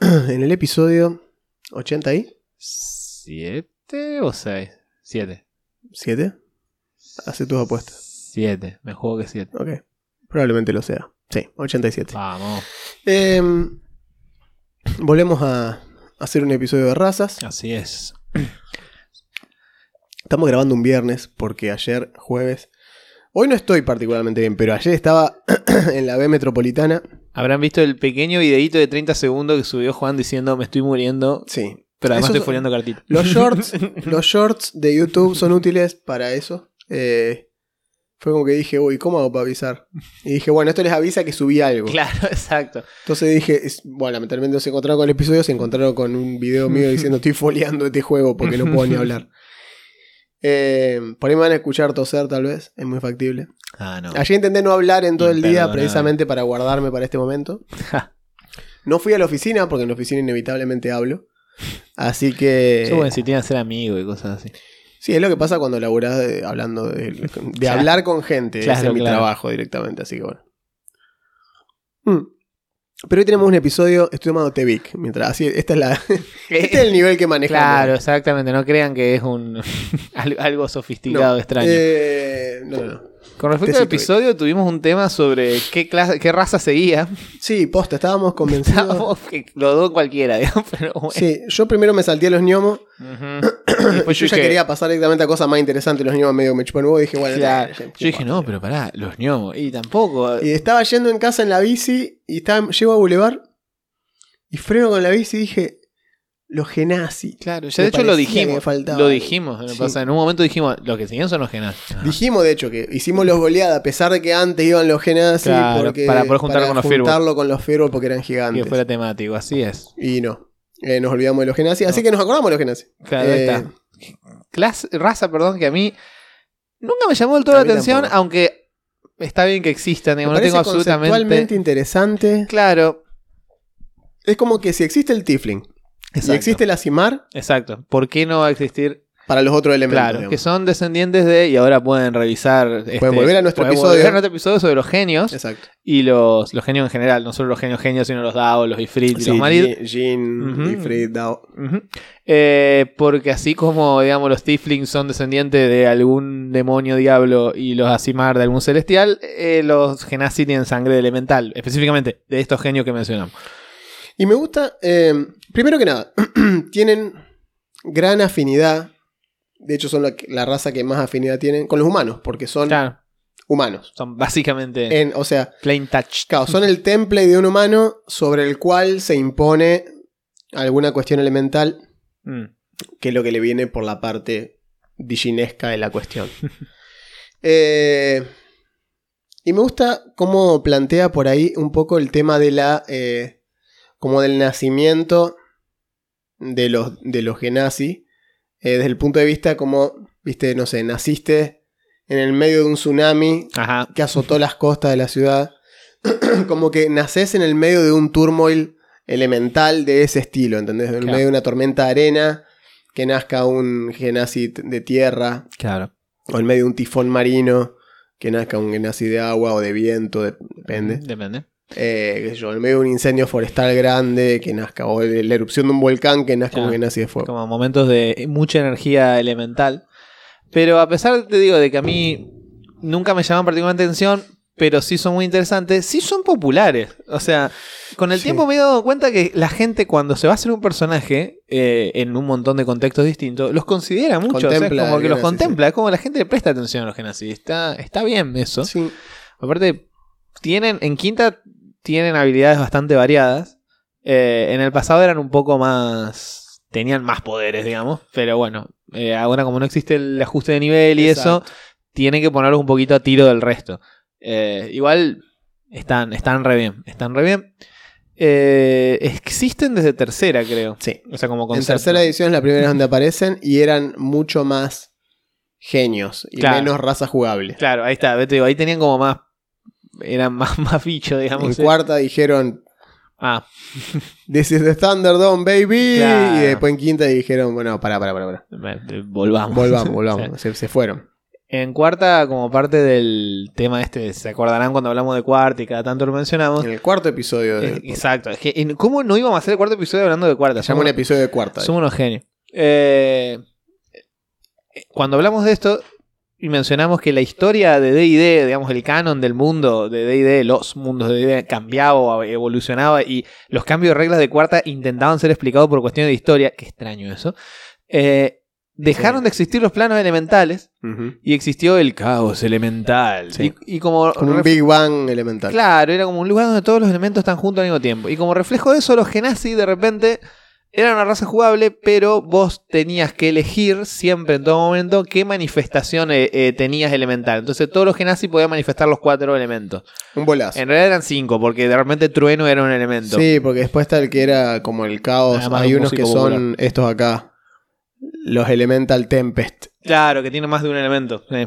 en el episodio 80 y ¿Siete o seis? Siete. 7. Hace tus apuestas. Siete, me juego que siete. Ok. Probablemente lo sea. Sí, 87. Vamos. Em, volvemos a hacer un episodio de razas. Así es. Estamos grabando un viernes porque ayer, jueves. Hoy no estoy particularmente bien, pero ayer estaba en la B metropolitana. Habrán visto el pequeño videíto de 30 segundos que subió Juan diciendo me estoy muriendo, Sí. pero además Esos- estoy foliando cartita. Los shorts, los shorts de YouTube son útiles para eso. Eh, fue como que dije, uy, ¿cómo hago para avisar? Y dije, bueno, esto les avisa que subí algo. Claro, exacto. Entonces dije, es- bueno, lamentablemente no se encontraron con el episodio, se encontraron con un video mío diciendo estoy foliando este juego porque no puedo ni hablar. Eh, por ahí me van a escuchar toser tal vez, es muy factible. Ah, no. Ayer intenté no hablar en todo el día precisamente para guardarme para este momento. No fui a la oficina porque en la oficina inevitablemente hablo. Así que... Yo bueno, si tienen que ser amigos y cosas así. Sí, es lo que pasa cuando laburás de- hablando de, de Claro. hablar con gente. Ese Claro, es mi claro. trabajo directamente, así que bueno. Mm. Pero hoy tenemos un episodio, estoy tomando Tevic. Mientras, así, esta es la, este es el nivel que manejamos. Claro, exactamente. No crean que es un al- algo No, sofisticado, extraño. eh, no, no, no. Con respecto al episodio, tuvimos un tema sobre qué clase, qué raza seguía. Sí, posta, estábamos convencidos. Estábamos que lo dos cualquiera, digamos, pero bueno. Sí, yo primero me salté a los gnomos. Después yo ya quería pasar directamente a cosas más interesantes. Los gnomos medio me chupan huevo y dije, bueno, Claro. ya, ya, Yo dije, no, pero pará, los ñomos. Y tampoco. Y estaba yendo en casa en la bici y estaba, llego a Boulevard y freno con la bici y dije, los genazis. Claro, ya Me de hecho lo que me dijimos. Lo dijimos. me Sí. pasa, En un momento dijimos, lo que seguían son los genazis. Ah. Dijimos, de hecho, que hicimos los goleadas a pesar de que antes iban los genazis Claro, porque, para poder juntarlo con los juntarlo con los Firbolg porque eran que gigantes. fuera temático, así es. Y no, eh, nos olvidamos de los genazis, así que nos acordamos de los genazis. Claro, Eh, está. Clase, raza, perdón, que a mí nunca me llamó del todo la atención, tampoco. aunque está bien que existan, Me digamos, no parece tengo absolutamente. interesante. Claro. Es como que si existe el Tifling y Exacto. existe la Simar, Exacto. ¿Por qué no va a existir? para los otros elementos. Claro, digamos. que son descendientes de, y ahora pueden revisar. este, volver a nuestro pueden episodio. volver a nuestro episodio sobre los genios. Exacto. Y los, los genios en general, no solo los genios genios, sino los Dao, los Ifrit y Sí, los Marid. Jin. Ifrit, Dao. Eh, porque así como, digamos, los Tiflings son descendientes de algún demonio diablo y los Asimar de algún celestial, eh, los Genasi tienen sangre elemental, específicamente de estos genios que mencionamos. Y me gusta, eh, primero que nada, tienen gran afinidad. De hecho, son la, la raza que más afinidad tienen con los humanos, porque son Claro, humanos. son básicamente En, o sea, plain touch. claro, son el template de un humano sobre el cual se impone alguna cuestión elemental, Mm. que es lo que le viene por la parte diginesca de la cuestión. Eh, y me gusta cómo plantea por ahí un poco el tema de la. eh, como del nacimiento de los, de los genasi. eh, desde el punto de vista como, viste, no sé, naciste en el medio de un tsunami Ajá. que azotó las costas de la ciudad. como que naces en el medio de un turmoil elemental de ese estilo, ¿entendés? En el Claro. medio de una tormenta de arena, que nazca un genasi de tierra, Claro. o en medio de un tifón marino, que nazca un genasi de agua o de viento, de- depende. Depende. Eh, qué sé yo, en medio de un incendio forestal grande, que nazca, o de la erupción de un volcán, que nazca un Claro. genasi de fuego. Como momentos de mucha energía elemental. Pero a pesar, te digo, de que a mí nunca me llaman particularmente atención, pero sí son muy interesantes, sí son populares. O sea, con el Sí. tiempo me he dado cuenta que la gente cuando se va a hacer un personaje eh, en un montón de contextos distintos, los considera mucho. o sea, como que los contempla, es como la gente le presta atención a los genocidios. Está, está bien eso. Sí. Aparte, tienen, en quinta tienen habilidades bastante variadas. Eh, en el pasado eran un poco más. tenían más poderes, digamos. Pero bueno, eh, ahora como no existe el ajuste de nivel y eso, tienen que ponerlos un poquito a tiro del resto. Eh, igual están, están re bien. Están re bien. eh, existen desde tercera, creo. Sí. O sea, como En concepto. tercera edición es la primera donde aparecen y eran mucho más genios y Claro. menos raza jugable. Claro, ahí está. Te digo, ahí tenían como más. Eran más, más bichos, En digamos. eh. cuarta dijeron, Ah, This is the Thunderdome, baby. Claro. Y después en quinta dijeron, bueno, pará, pará, pará. pará. eh, volvamos. Volvamos, volvamos. Se, se fueron. En cuarta, como parte del tema este, se acordarán cuando hablamos de cuarta y cada tanto lo mencionamos. En el cuarto episodio de. Exacto. Es que, en- ¿Cómo no íbamos a hacer el cuarto episodio hablando de cuarta? Llama un episodio de cuarta. Somos unos genios. Eh, cuando hablamos de esto y mencionamos que la historia de D&D, digamos el canon del mundo de D&D, los mundos de D&D cambiaba, evolucionaba y los cambios de reglas de cuarta intentaban ser explicados por cuestiones de historia, qué extraño eso, eh, dejaron Sí. de existir los planos elementales y existió el caos elemental. Sí. Y, y como Como un Big Bang elemental. Claro, era como un lugar donde todos los elementos están juntos al mismo tiempo. Y como reflejo de eso, los Genasi de repente eran una raza jugable, pero vos tenías que elegir siempre, en todo momento, qué manifestación eh, eh, tenías elemental. Entonces todos los Genasi podían manifestar los cuatro elementos. Un bolazo. En realidad eran cinco, porque de repente trueno era un elemento. Sí, porque después está el que era como el caos. Además, Hay un unos que son estos acá. Los Elemental Tempest. Claro, que tiene más de un elemento. Sí,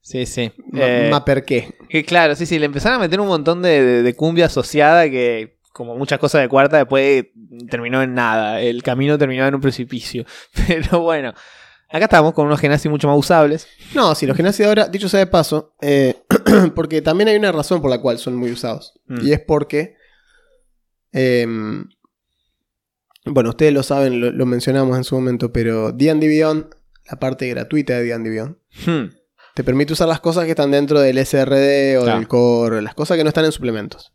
sí. sí. Ma- Eh, qué. Que claro, sí, sí, le empezaron a meter un montón de, de- de cumbia asociada que, como muchas cosas de cuarta, después terminó en nada. El camino terminó en un precipicio. Pero bueno, acá estamos con unos genasi mucho más usables. No, si los genasi ahora, dicho sea de paso, eh, porque también hay una razón por la cual son muy usados. Mm. Y es porque. em, bueno, ustedes lo saben, lo, lo mencionamos en su momento, pero D&D Beyond, la parte gratuita de D&D Beyond, Hmm, te permite usar las cosas que están dentro del SRD o Claro. del core, las cosas que no están en suplementos.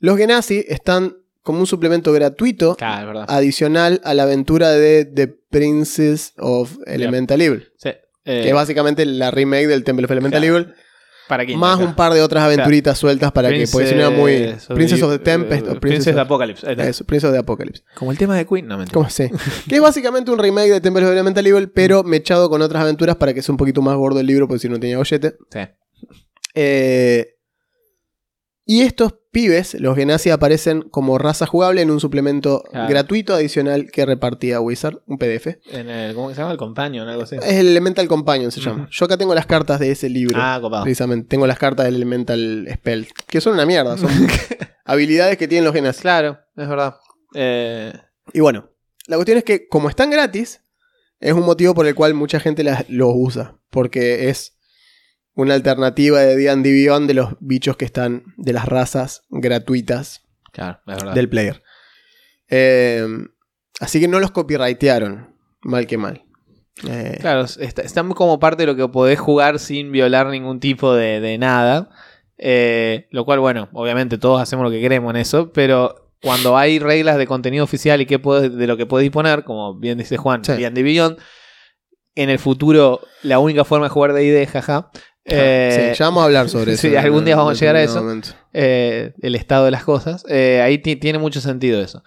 Los Genasi están como un suplemento gratuito Claro, adicional a la aventura de The Princess of Elemental Evil, Sí, eh, que es básicamente la remake del Temple of Elemental claro. Evil, para quinta, más acá. un par de otras aventuritas sueltas para que, no era muy... Princess of the Tempest eh, o Princess Princess of Apocalypse. eso, Princess of the Apocalypse. Como el tema de Queen, no mentira. ¿Cómo sé? que es básicamente un remake de Temple of Elemental Evil, pero mechado con otras aventuras para que sea un poquito más gordo el libro, porque si no tenía gollete. Sí. Eh, y estos pibes, los Genasi, aparecen como raza jugable en un suplemento gratuito adicional que repartía Wizard, un PDF. En el, ¿Cómo se llama? El Companion, algo así. Es el Elemental Companion, se llama. Yo acá tengo las cartas de ese libro. Ah, copado. Precisamente, tengo las cartas del Elemental Spell, que son una mierda, son habilidades que tienen los Genasi. Claro, es verdad. Eh, Y bueno, la cuestión es que como están gratis, es un motivo por el cual mucha gente las- los usa, porque es una alternativa de D&D Beyond de los bichos que están, de las razas gratuitas claro, del player. Eh, así que no los copyrightearon, mal que mal. Eh, Claro, está, está muy como parte de lo que podés jugar sin violar ningún tipo de, de nada. Eh, lo cual, bueno, obviamente todos hacemos lo que queremos en eso, pero cuando hay reglas de contenido oficial y qué podés- de lo que podés disponer, como bien dice Juan, Sí. D&D Beyond, en el futuro la única forma de jugar de ID, jaja. Eh, sí, ya vamos a hablar sobre eso. sí, algún día vamos a llegar a eso. eh, el estado de las cosas. eh, ahí ti- tiene mucho sentido eso.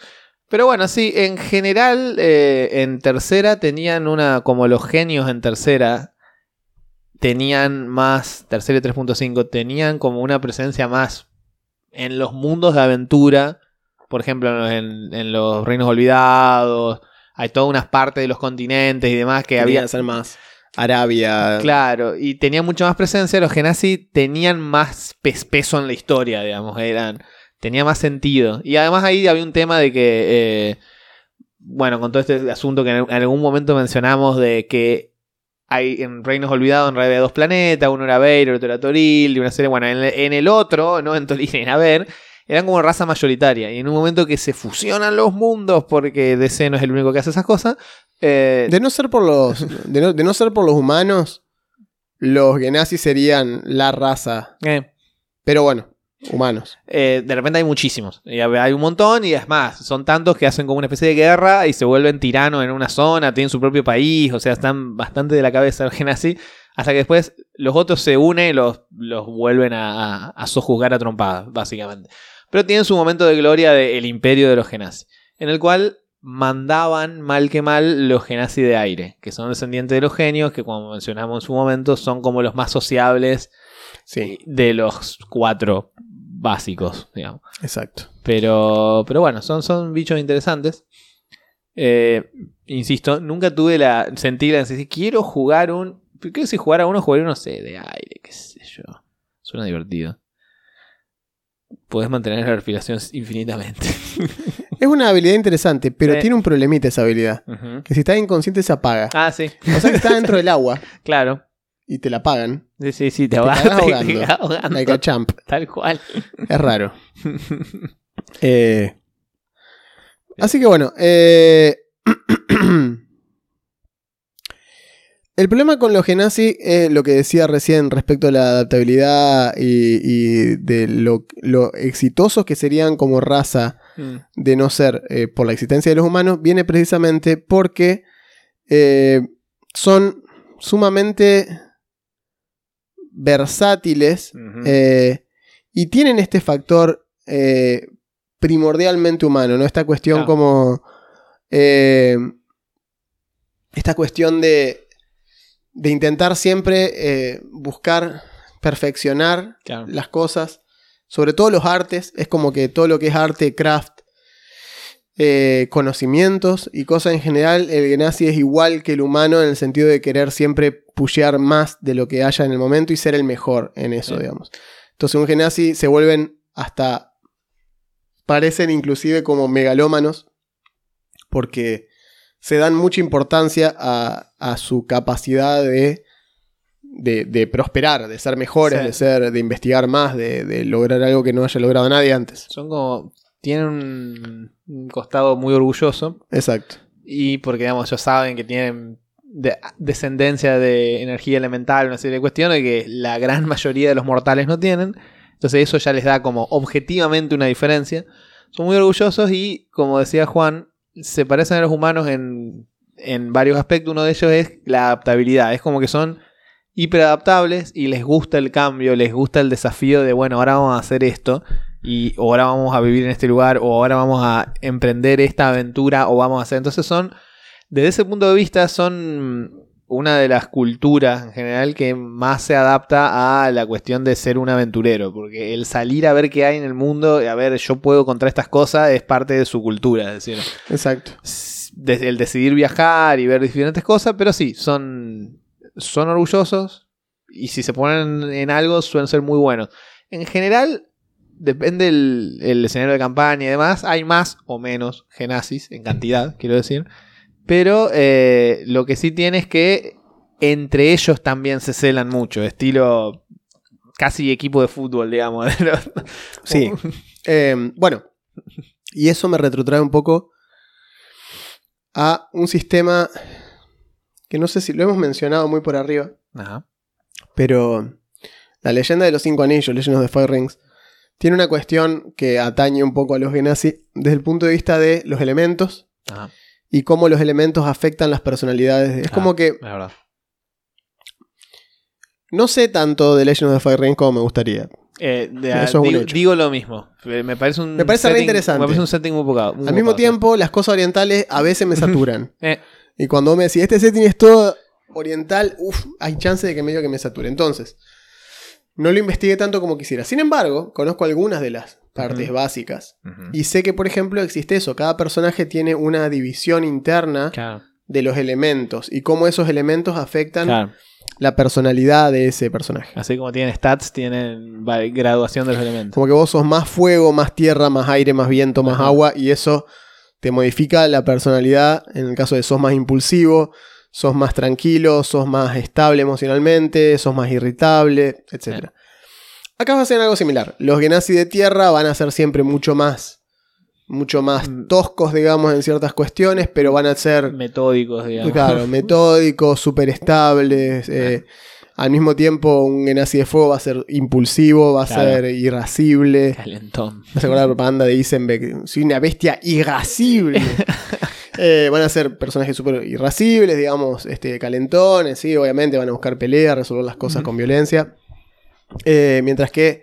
Pero bueno, sí, en general, eh, en tercera tenían una, como los genios en tercera, tenían más, tercera y 3.5, tenían como una presencia más en los mundos de aventura, por ejemplo, en, en los reinos olvidados, hay todas unas partes de los continentes y demás que Que había... había ser más Arabia. Claro, y tenía mucha más presencia. Los Genasi tenían más pes- peso en la historia, digamos. Eran, tenía más sentido. Y además ahí había un tema de que, eh, bueno, con todo este asunto que en, algún momento mencionamos de que hay en Reinos Olvidados en realidad dos planetas, uno era Beir, otro era Toril, y una serie, bueno, en, el- en el otro, no en Toril, en Aver, eran como raza mayoritaria. Y en un momento que se fusionan los mundos, porque DC no es el único que hace esas cosas, eh, De no ser por los. De no, de no ser por los humanos, los Genasi serían la raza. eh, Pero bueno, humanos. Eh, de repente hay muchísimos. Y hay un montón y es más, son tantos que hacen como una especie de guerra y se vuelven tiranos en una zona, tienen su propio país, o sea, están bastante de la cabeza alguien así, hasta que después los otros se unen y los, los vuelven a, a, a sojuzgar a trompadas, básicamente. Pero tienen su momento de gloria del imperio de los Genasi, en el cual mandaban mal que mal los Genasi de aire, que son descendientes de los genios, que como mencionamos en su momento, son como los más sociables Sí, de los cuatro básicos, digamos. exacto. Pero, pero bueno, son, son bichos interesantes. Eh, insisto, nunca tuve la. Sentí la necesidad. Quiero jugar un. ¿Qué que si jugar a uno, jugar uno sé, de aire, qué sé yo. Suena divertido. Podés mantener la respiración infinitamente. Es una habilidad interesante, pero Sí. tiene un problemita esa habilidad. Que si estás inconsciente se apaga. Ah, sí, O sea que está dentro del agua claro. y te la apagan. Sí, sí, sí, te, Te te ahogando. cagás ahogando, Like a champ. Tal cual. Es raro. Eh, así que bueno. eh, el problema con los Genasi es lo que decía recién respecto a la adaptabilidad y, y de lo, lo exitosos que serían como raza Mm, de no ser eh, por la existencia de los humanos, viene precisamente porque eh, son sumamente versátiles eh, y tienen este factor primordialmente humano, ¿no? Esta cuestión como. esta cuestión de. De intentar siempre eh, buscar perfeccionar Claro. las cosas. Sobre todo los artes. Es como que todo lo que es arte, craft, eh, conocimientos y cosas en general, el Genasi es igual que el humano en el sentido de querer siempre pushear más de lo que haya en el momento y ser el mejor en eso, Sí. digamos. Entonces un Genasi se vuelven hasta... parecen inclusive como megalómanos porque se dan mucha importancia a, a su capacidad de, de, de prosperar, de ser mejores, Sí. de ser, de investigar más, de, de lograr algo que no haya logrado nadie antes. Son como. Tienen un, un costado muy orgulloso. Exacto. Y porque, digamos, ellos saben que tienen de- descendencia de energía elemental, una serie de cuestiones que la gran mayoría de los mortales no tienen. Entonces eso ya les da como objetivamente una diferencia. Son muy orgullosos y, como decía Juan, se parecen a los humanos en, en varios aspectos. Uno de ellos es la adaptabilidad. Es como que son hiperadaptables y les gusta el cambio, les gusta el desafío de, bueno, ahora vamos a hacer esto. Y o ahora vamos a vivir en este lugar, o ahora vamos a emprender esta aventura, o vamos a hacer. Entonces son, desde ese punto de vista, son una de las culturas en general que más se adapta a la cuestión de ser un aventurero. Porque el salir a ver qué hay en el mundo, a ver, yo puedo contra estas cosas, es parte de su cultura. Es decir, Exacto. Desde el decidir viajar y ver diferentes cosas, pero sí, son, son orgullosos y si se ponen en algo suelen ser muy buenos. En general, depende el, el escenario de campaña y demás, hay más o menos genazis en cantidad, quiero decir. Pero eh, lo que sí tiene es que entre ellos también se celan mucho, estilo casi equipo de fútbol, digamos. Sí. Eh, bueno, y eso me retrotrae un poco a un sistema que no sé si lo hemos mencionado muy por arriba, Ajá. pero la leyenda de los cinco anillos, Legend of the Five Rings, tiene una cuestión que atañe un poco a los Genasi desde el punto de vista de los elementos Ajá. y cómo los elementos afectan las personalidades. Es Ah. como que La verdad. no sé tanto de Legend of the Five Rings como me gustaría. Eh, de- Eso es digo, lo mismo. Eh, Me parece un Me parece re setting- interesante. Me parece un setting muy muy Al mismo tiempo, las cosas orientales a veces me saturan. Eh, Y cuando me decís, este setting es todo oriental, uff, hay chance de que medio que me sature. Entonces, no lo investigué tanto como quisiera. Sin embargo, conozco algunas de las partes básicas. Y sé que, por ejemplo, existe eso. Cada personaje tiene una división interna Claro, de los elementos y cómo esos elementos afectan claro. La personalidad de ese personaje. Así como tienen stats, tienen graduación de los elementos. Como que vos sos más fuego, más tierra, más aire, más viento, más Ajá. agua y eso te modifica la personalidad. En el caso de sos más impulsivo, sos más tranquilo, sos más estable emocionalmente, sos más irritable, etc. Acá va a ser algo similar. Los Genasi de tierra van a ser siempre mucho más mucho más Mm. toscos, digamos, en ciertas cuestiones, pero van a ser Metódicos, digamos. Claro, metódicos, súper estables. eh, al mismo tiempo, un Genasi de fuego va a ser impulsivo, va a Claro. ser irascible. Calentón. Me hace acordar la propaganda de Eisenbeck. Soy una bestia irascible. Eh, van a ser personajes súper irascibles, digamos, este, calentones, sí, obviamente van a buscar pelea, resolver las cosas con violencia. Eh, mientras que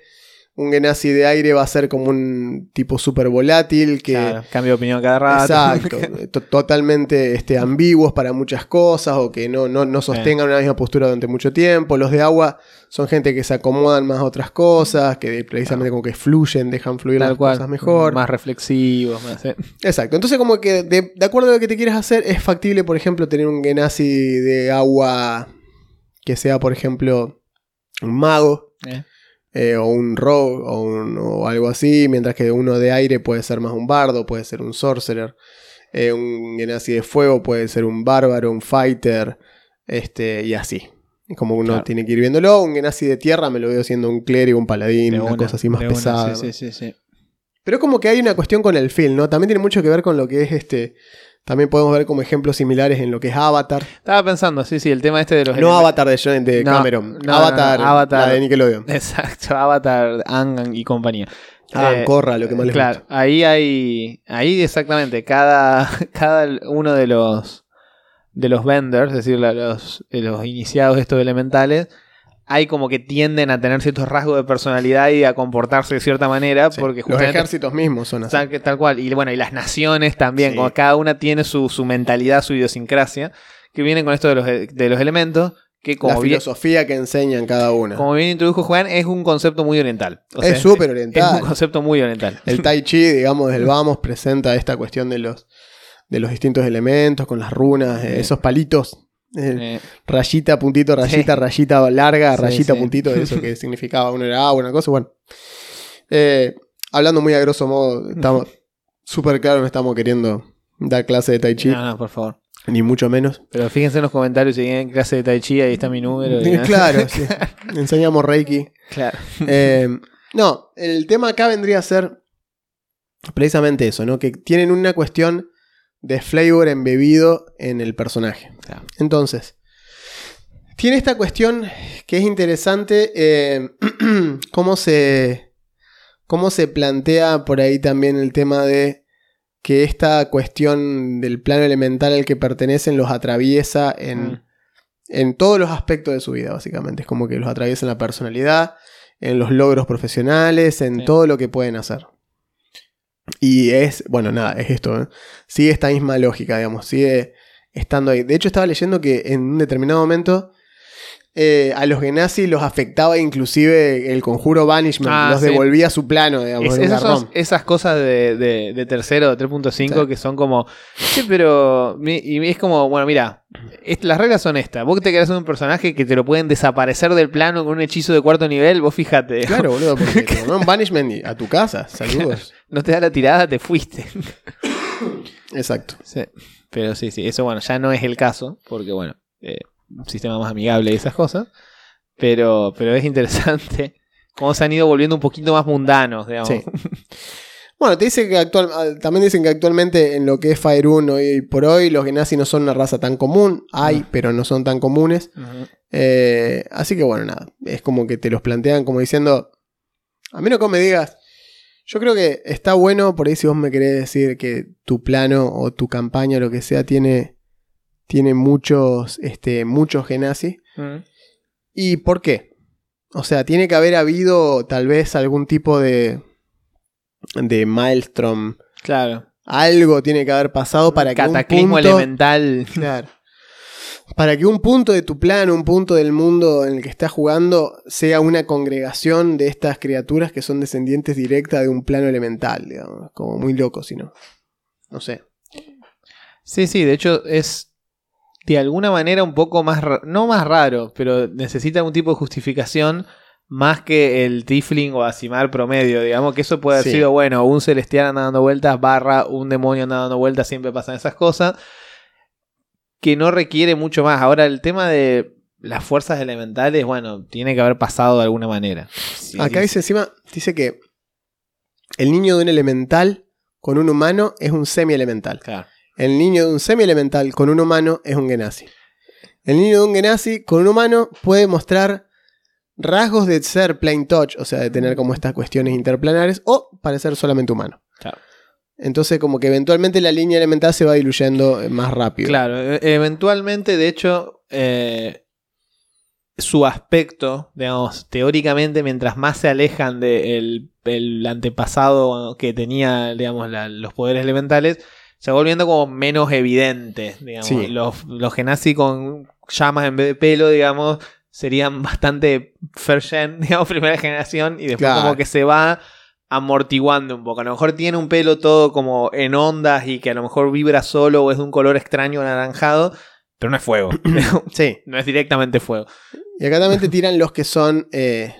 un Genasi de aire va a ser como un tipo súper volátil que... Claro, cambio de opinión cada rato. Exacto, to- totalmente este, ambiguos para muchas cosas o que no, no, no sostengan una misma postura durante mucho tiempo. Los de agua son gente que se acomodan más a otras cosas, que precisamente como que fluyen, dejan fluir Tal las cual. cosas mejor. Más reflexivos, más. eh. Exacto, entonces como que de, de acuerdo a lo que te quieras hacer, es factible, por ejemplo, tener un Genasi de agua que sea, por ejemplo, un mago. Eh. Eh, o un rogue o, un- o algo así, mientras que uno de aire puede ser más un bardo, puede ser un sorcerer, eh, un genasi de fuego puede ser un bárbaro, un fighter, este, y así. Como uno Claro. tiene que ir viéndolo, un genasi de tierra me lo veo siendo un clérigo, un paladín, una, cosa así más una, pesada. Sí, sí, sí, sí. Pero es como que hay una cuestión con el film, ¿no? También tiene mucho que ver con lo que es este... También podemos ver como ejemplos similares en lo que es Avatar. Estaba pensando, sí, sí, el tema este de los. No elementos- Avatar de, John- de No, Cameron. no, Avatar, no, Avatar. la de Nickelodeon. Exacto, Avatar, Angan y compañía. Ah, Eh, Corra, lo que más les Claro, gusta. ahí hay. Ahí exactamente, cada, cada uno de los de los vendors, es decir, los, los iniciados de estos elementales, hay como que tienden a tener ciertos rasgos de personalidad y a comportarse de cierta manera, Sí. porque Los ejércitos mismos son así. Tal, tal cual. Y bueno, y las naciones también, Sí. como cada una tiene su, su mentalidad, su idiosincrasia, que vienen con esto de los, de los elementos, que la como bien, filosofía que enseñan cada una. como bien introdujo Juan, es un concepto muy oriental. O es súper Es oriental. un concepto muy oriental. El Tai Chi, digamos, desde el vamos, presenta esta cuestión de los, de los distintos elementos, con las runas, eh, esos palitos. Eh, Eh, rayita, puntito, rayita, Sí. rayita larga, Sí, rayita, sí. puntito, eso que significaba uno era agua, una cosa, bueno. Eh, hablando muy a grosso modo, estamos súper claro, no estamos queriendo dar clase de Tai Chi, no, no, por favor. ni mucho menos. Pero fíjense en los comentarios si tienen clase de Tai Chi, ahí está mi número. y- claro, sí. enseñamos Reiki. claro. Eh, no, el tema acá vendría a ser precisamente eso, ¿no? Que tienen una cuestión de flavor embebido en el personaje. Claro. Entonces, tiene esta cuestión que es interesante, eh, cómo, se, cómo se plantea por ahí también el tema de que esta cuestión del plano elemental al que pertenecen los atraviesa en, Mm. en todos los aspectos de su vida, básicamente. Es como que los atraviesa en la personalidad, en los logros profesionales, en Sí. todo lo que pueden hacer. Y es, bueno, nada, es esto, ¿eh? sigue esta misma lógica, digamos, sigue estando ahí. De hecho, estaba leyendo que en un determinado momento eh, a los Genasi los afectaba inclusive el conjuro Banishment, Ah, los sí. devolvía a su plano, digamos, Es- un esas, esas cosas de, de, de tercero, 3.5, Sí. que son como, sí, pero, y es como, bueno, mira, las reglas son estas, vos te hacer un personaje que te lo pueden desaparecer del plano con un hechizo de cuarto nivel, vos fíjate, Claro, boludo, porque te mandaron Banishment a tu casa, saludos. no te da la tirada, te fuiste. Exacto. Sí. Pero sí, sí, eso bueno, ya no es el caso, porque bueno, eh, un sistema más amigable y esas cosas, pero, pero es interesante cómo se han ido volviendo un poquito más mundanos, digamos. Sí. Bueno, te dice que actual, ah, también dicen que actualmente en lo que es Faerun hoy por hoy, los Genasi no son una raza tan común. Hay, pero no son tan comunes. Eh, así que bueno, nada. Es como que te los plantean como diciendo. A menos que me digas. Yo creo que está bueno por ahí si vos me querés decir que tu plano o tu campaña o lo que sea tiene. Tiene muchos. Este. muchos Genasi. Ujú. ¿Y por qué? O sea, tiene que haber habido tal vez algún tipo de. de maelstrom. Claro. Algo tiene que haber pasado para que. un Cataclismo punto- elemental. Claro. Para que un punto de tu plan, un punto del mundo en el que estás jugando, sea una congregación de estas criaturas que son descendientes directas de un plano elemental, digamos. Como muy loco, si no. No sé. Sí, sí, de hecho es de alguna manera un poco más, no más raro, pero necesita algún tipo de justificación más que el Tifling o Asimar promedio, digamos que eso puede haber Sí. sido, bueno, un celestial anda dando vueltas, barra un demonio anda dando vueltas, siempre pasan esas cosas, que no requiere mucho más. Ahora, el tema de las fuerzas elementales, bueno, tiene que haber pasado de alguna manera. Sí, Acá dice encima, dice que el niño de un elemental con un humano es un semi-elemental. Claro. El niño de un semi-elemental con un humano es un Genasi. El niño de un Genasi con un humano puede mostrar rasgos de ser plain touch, o sea, de tener como estas cuestiones interplanares, o parecer solamente humano. Claro. Entonces, como que eventualmente la línea elemental se va diluyendo eh, más rápido. Claro, e- eventualmente, de hecho, eh, su aspecto, digamos, teóricamente, mientras más se alejan del el antepasado que tenía, digamos, la- los poderes elementales, se va volviendo como menos evidente, digamos. Sí. Los, los Genasi con llamas en vez de pelo, digamos, serían bastante first gen, digamos, primera generación, y después Claro. como que se va amortiguando un poco. A lo mejor tiene un pelo todo como en ondas y que a lo mejor vibra solo o es de un color extraño anaranjado, pero no es fuego. Sí. no es directamente fuego. Y acá también te tiran los que son. eh,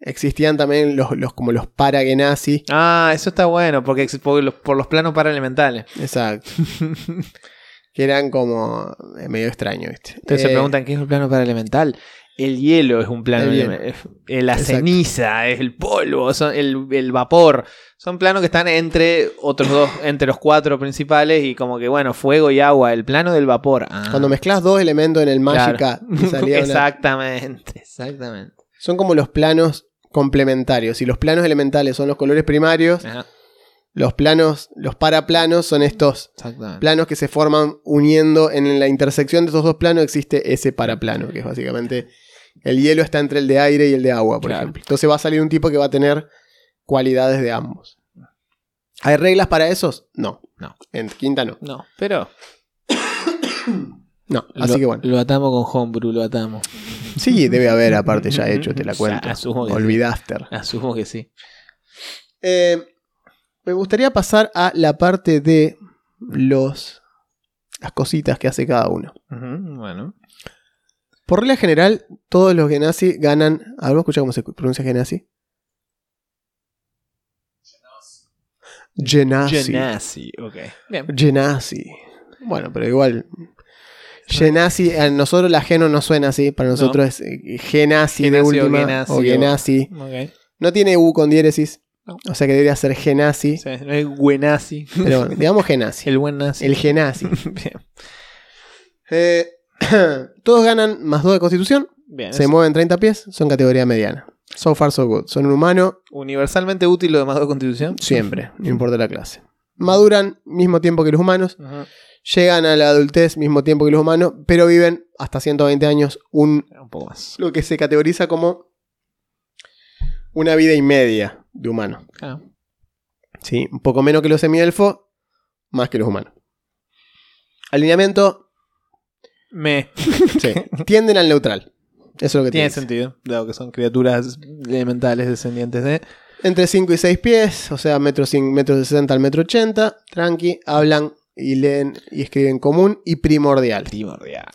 existían también los, los como los paragenasi. Ah, eso está bueno, porque por los, por los planos paraelementales. Exacto. que eran como eh, medio extraños, ¿viste? Entonces se Eh, preguntan qué es un plano paraelemental. El hielo es un plano El elemental. La Exacto. ceniza, es el polvo, son el, el vapor. Son planos que están entre otros dos, entre los cuatro principales y como que, bueno, fuego y agua. El plano del vapor. Ah, Cuando mezclas dos elementos en el claro. Magica, salía una- exactamente, exactamente. son como los planos complementarios. Y los planos elementales son los colores primarios. Ajá, Los planos, los paraplanos son estos planos que se forman uniendo en la intersección de estos dos planos existe ese paraplano, que es básicamente el hielo está entre el de aire y el de agua, por Claro. ejemplo. Entonces va a salir un tipo que va a tener cualidades de ambos. ¿Hay reglas para esos? No. No. En quinta no. No, pero. No. Así lo, que bueno. Lo atamos con Homebrew, lo atamos. Sí, debe haber aparte ya hecho, te la Ya, cuento. asumo que sí. Olvidaste. Asumo que sí. Eh, me gustaría pasar a la parte de los las cositas que hace cada uno. Bueno. Por regla general, todos los Genasi ganan. A ver, ¿vos escuchás cómo se pronuncia Genasi? Genasi. Genasi, ok. Bien. Genasi. Bueno, pero igual. Genasi, a nosotros la Geno no suena así. Para nosotros es eh, Genasi de o última. Genasi O o- Genasi. No tiene U con diéresis. No. O sea que debería ser Genasi. Sí, no es Buenasi. Pero digamos Genasi. El buen nazi. El Genasi. Bien. Eh, todos ganan más 2 de constitución. Bien, Se mueven 30 pies. Son categoría mediana. So far, so good. Son un humano universalmente útil lo de más de constitución. siempre. No importa la clase. Maduran mismo tiempo que los humanos. Ujú. Llegan a la adultez mismo tiempo que los humanos. Pero viven hasta 120 años. Un, Un poco más. lo que se categoriza como una vida y media de humano. Ah, ¿sí? Un poco menos que los semielfos. Más que los humanos. Alineamiento. Me. Sí. tienden al neutral. Eso es lo que Tiene tiene sentido, dado que son criaturas elementales descendientes de. Entre 5 y 6 pies, o sea, metro, metro 60 al metro 80. Tranqui, hablan y leen y escriben común y primordial. Primordial.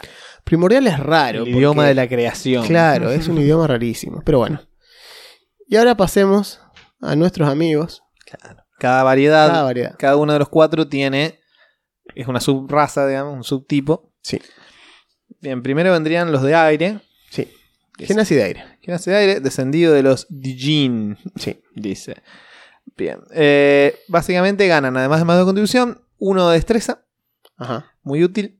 Primordial es raro. el idioma de la creación. Claro, es un idioma rarísimo. Pero bueno. Y ahora pasemos a nuestros amigos. Claro. Cada variedad, Cada cada, variedad. uno de los cuatro tiene. Es una subraza, digamos, un subtipo. Sí, Bien, primero vendrían los de aire. sí. que Genasi de aire. ¿Quién hace de aire? Descendido de los Dijin. Sí. Dice. Bien. Eh, básicamente ganan, además de más de contribución, uno de destreza. Ajá. Muy útil.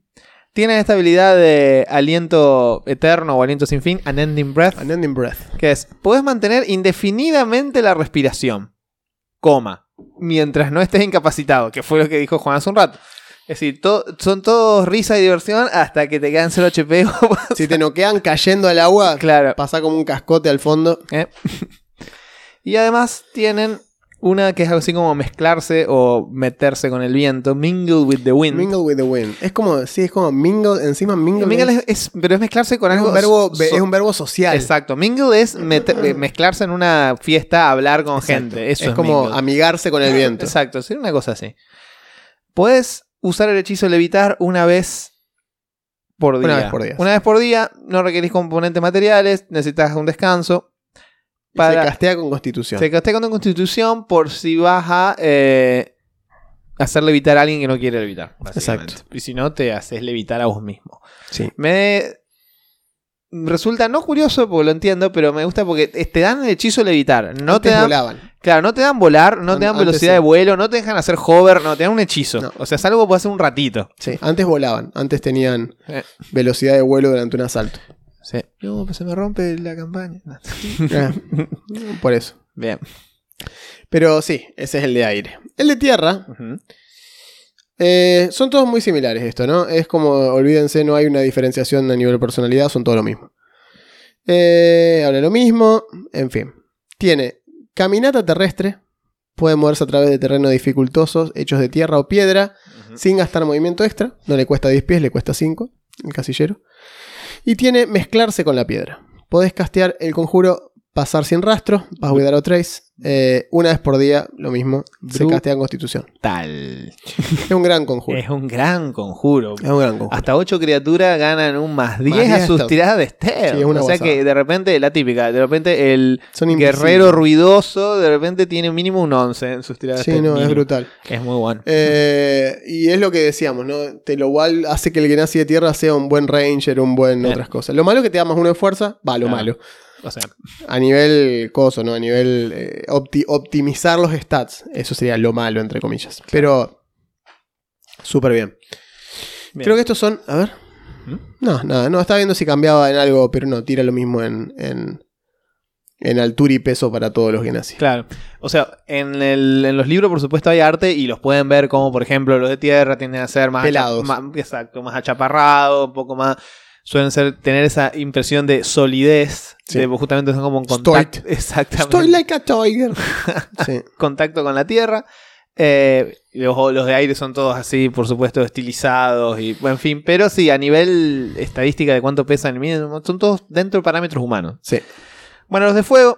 Tienen esta habilidad de aliento eterno o aliento sin fin, unending breath. Unending breath. Que es, podés mantener indefinidamente la respiración, coma, mientras no estés incapacitado, que fue lo que dijo Juan hace un rato. Es decir, to- son todos risa y diversión hasta que te quedan 0 HP. o- Si te noquean cayendo al agua, claro. pasa como un cascote al fondo. ¿eh? y además tienen una que es así como mezclarse o meterse con el viento, mingle with the wind. Mingle with the wind. Es como, sí, es como mingle, encima mingle. Mingle es, pero es mezclarse con es algo. un verbo, so- es un verbo social. Exacto. Mingle es eh, mezclarse en una fiesta, hablar con Exacto. gente. Eso es, es como mingle. amigarse con el viento. Exacto, sería una cosa así. Puedes usar el hechizo levitar una vez por día. Una vez por día. Una vez por día, no requerís componentes materiales, necesitas un descanso. Para, Se castea con constitución. se castea con tu constitución por si vas a eh, hacer levitar a alguien que no quiere levitar. Exacto. Y si no, te haces levitar a vos mismo. Sí. Me resulta no curioso porque lo entiendo, pero me gusta porque te dan el hechizo levitar. No te dan, volaban. Claro, no te dan volar, no te dan An- velocidad de vuelo, no te dejan hacer hover, no, te dan un hechizo. No. O sea, es algo que puedes hacer un ratito. Sí, antes volaban. Antes tenían Eh. velocidad de vuelo durante un asalto. Sí. No, pues se me rompe la campaña. Eh, Por eso. Bien. Pero sí, ese es el de aire. El de tierra, eh, son todos muy similares esto, ¿no? Es como, olvídense, no hay una diferenciación a nivel personalidad, son todo lo mismo. Eh, ahora lo mismo. En fin. Tiene caminata terrestre. Puede moverse a través de terrenos dificultosos, hechos de tierra o piedra, sin gastar movimiento extra. No le cuesta 10 pies, le cuesta 5 el casillero. Y tiene mezclarse con la piedra. Podés castear el conjuro pasar sin rastro, Without a Trace. Eh, una vez por día, lo mismo. Se Bru- castea en Constitución. Tal. Es un gran conjuro. Es un gran conjuro. Es un gran conjuro. Hasta 8 criaturas ganan un más 10 10 a sus tiradas de stealth. Sí, es una o sea que de repente, la típica, de repente el Son guerrero ruidoso, de repente tiene mínimo un 11 en sus tiradas Sí, de no, stealth. es brutal. Es muy bueno. Eh, y es lo que decíamos, ¿no? Te lo cual hace que el Genasi de tierra sea un buen ranger, un buen Bien. otras cosas. Lo malo es que te da más uno de fuerza, va, lo Claro. malo. O sea, A nivel coso, ¿no? A nivel eh, opti- optimizar los stats. Eso sería lo malo, entre comillas. Pero. Súper bien. bien. Creo que estos son. A ver. ¿Mm? No, nada. No, estaba viendo si cambiaba en algo, pero no, tira lo mismo en. en en altura y peso para todos los Genasi. Claro. O sea, en, el- en los libros, por supuesto, hay arte y los pueden ver como, por ejemplo, los de tierra tienden a ser más, Pelados. más- exacto, más achaparrados, un poco más. Suelen ser, tener esa impresión de solidez. Sí. de- justamente son como un contacto. Exactamente. Estoy like a tiger. sí. contacto con la tierra. Eh, los, los de aire son todos así, por supuesto, estilizados y en fin. Pero sí, a nivel estadística de cuánto pesan, son todos dentro de parámetros humanos. Sí. Bueno, los de fuego,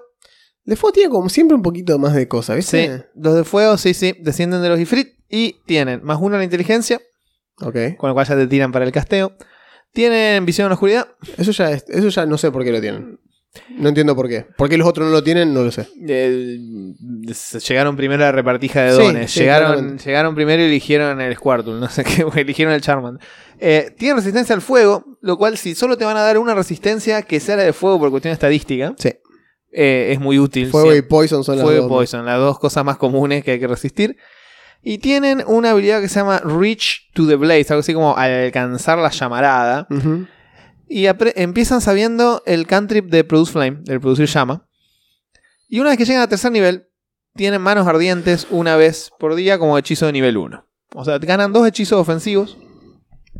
De fuego tiene como siempre un poquito más de cosas, sí, ¿viste? los de fuego, sí, sí, descienden de los Ifrit y tienen más uno a la inteligencia, Ok. con lo cual ya te tiran para el casteo. Tienen visión en la oscuridad. Eso ya, es- eso ya no sé por qué lo tienen. No entiendo por qué. ¿Por qué los otros no lo tienen? No lo sé. Eh, llegaron primero a la repartija de dones. sí, llegaron, llegaron primero y eligieron el Squirtle. No sé qué, eligieron el Charmander. Eh, tienen resistencia al fuego, lo cual, si solo te van a dar una resistencia que sea la de fuego por cuestión estadística, Sí. eh, es muy útil. Fuego y. Poison son las Fuego y dos. Poison, las dos cosas más comunes que hay que resistir. Y tienen una habilidad que se llama Reach to the Blaze, algo así como alcanzar la llamarada. Y empiezan sabiendo el cantrip de Produce Flame, del producir llama. Y una vez que llegan a tercer nivel, tienen manos ardientes una vez por día como hechizo de nivel 1. O sea, ganan dos hechizos ofensivos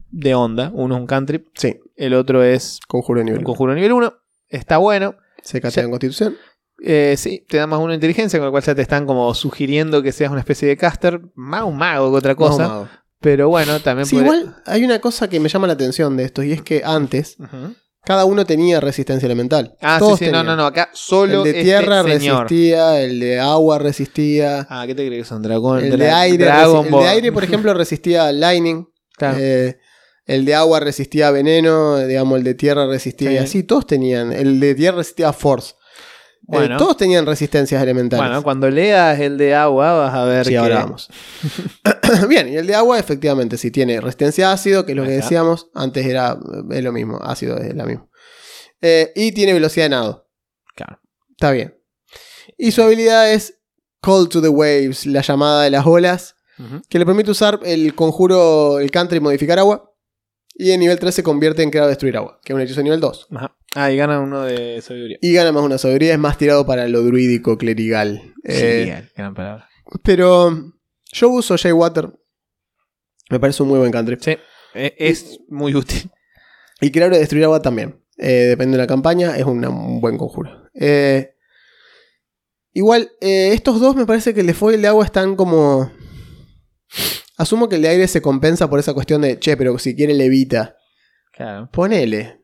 de onda. Uno es un cantrip, Sí. el otro es Conjuro de nivel. conjuro de nivel 1. Está bueno. Se castea en Constitución. Eh, sí, te da más uno de inteligencia, con lo cual ya te están como sugiriendo que seas una especie de caster. Más un mago que otra cosa. No. Pero bueno, también Sí, igual hay una cosa que me llama la atención de estos y es que antes cada uno tenía resistencia elemental. Ah, Todos sí, sí, no, tenían. no, no. Acá solo El de este tierra resistía, el de agua resistía, Ah, ¿qué te crees que son? Dragón, el de aire, Dragon resi- el Ball. de aire, por ejemplo, resistía lightning. Claro. Eh, el de agua resistía veneno, digamos, el de tierra resistía Sí. y así, todos tenían. El de tierra resistía force. Eh, todos tenían resistencias elementales. Bueno, cuando leas el de agua vas a ver sí, que... ahora vamos. Bien, y el de agua, efectivamente, sí tiene resistencia a ácido, que es lo que decíamos. Antes era es lo mismo, ácido es lo mismo. Eh, y tiene velocidad de nado. Claro. Está bien. Y su habilidad es Call to the Waves, la llamada de las olas, que le permite usar el conjuro, el country modificar agua. Y en nivel 3 se convierte en crear o destruir agua, que es un hechizo de nivel 2. Ajá. Ah, y ganan uno de sabiduría. Y gana más una sabiduría, es más tirado para lo druídico clerical. Eh, Genial, gran palabra. pero yo uso Jay Water. Me parece un muy buen country. Sí, e- es muy útil. Y crear o destruir agua también. Eh, depende de la campaña, es una- un buen conjuro. Eh, igual, eh, estos dos me parece que el de fuego y el de agua están como. Asumo que el de aire se compensa por esa cuestión de, che, pero si quiere levita. Claro. Ponele.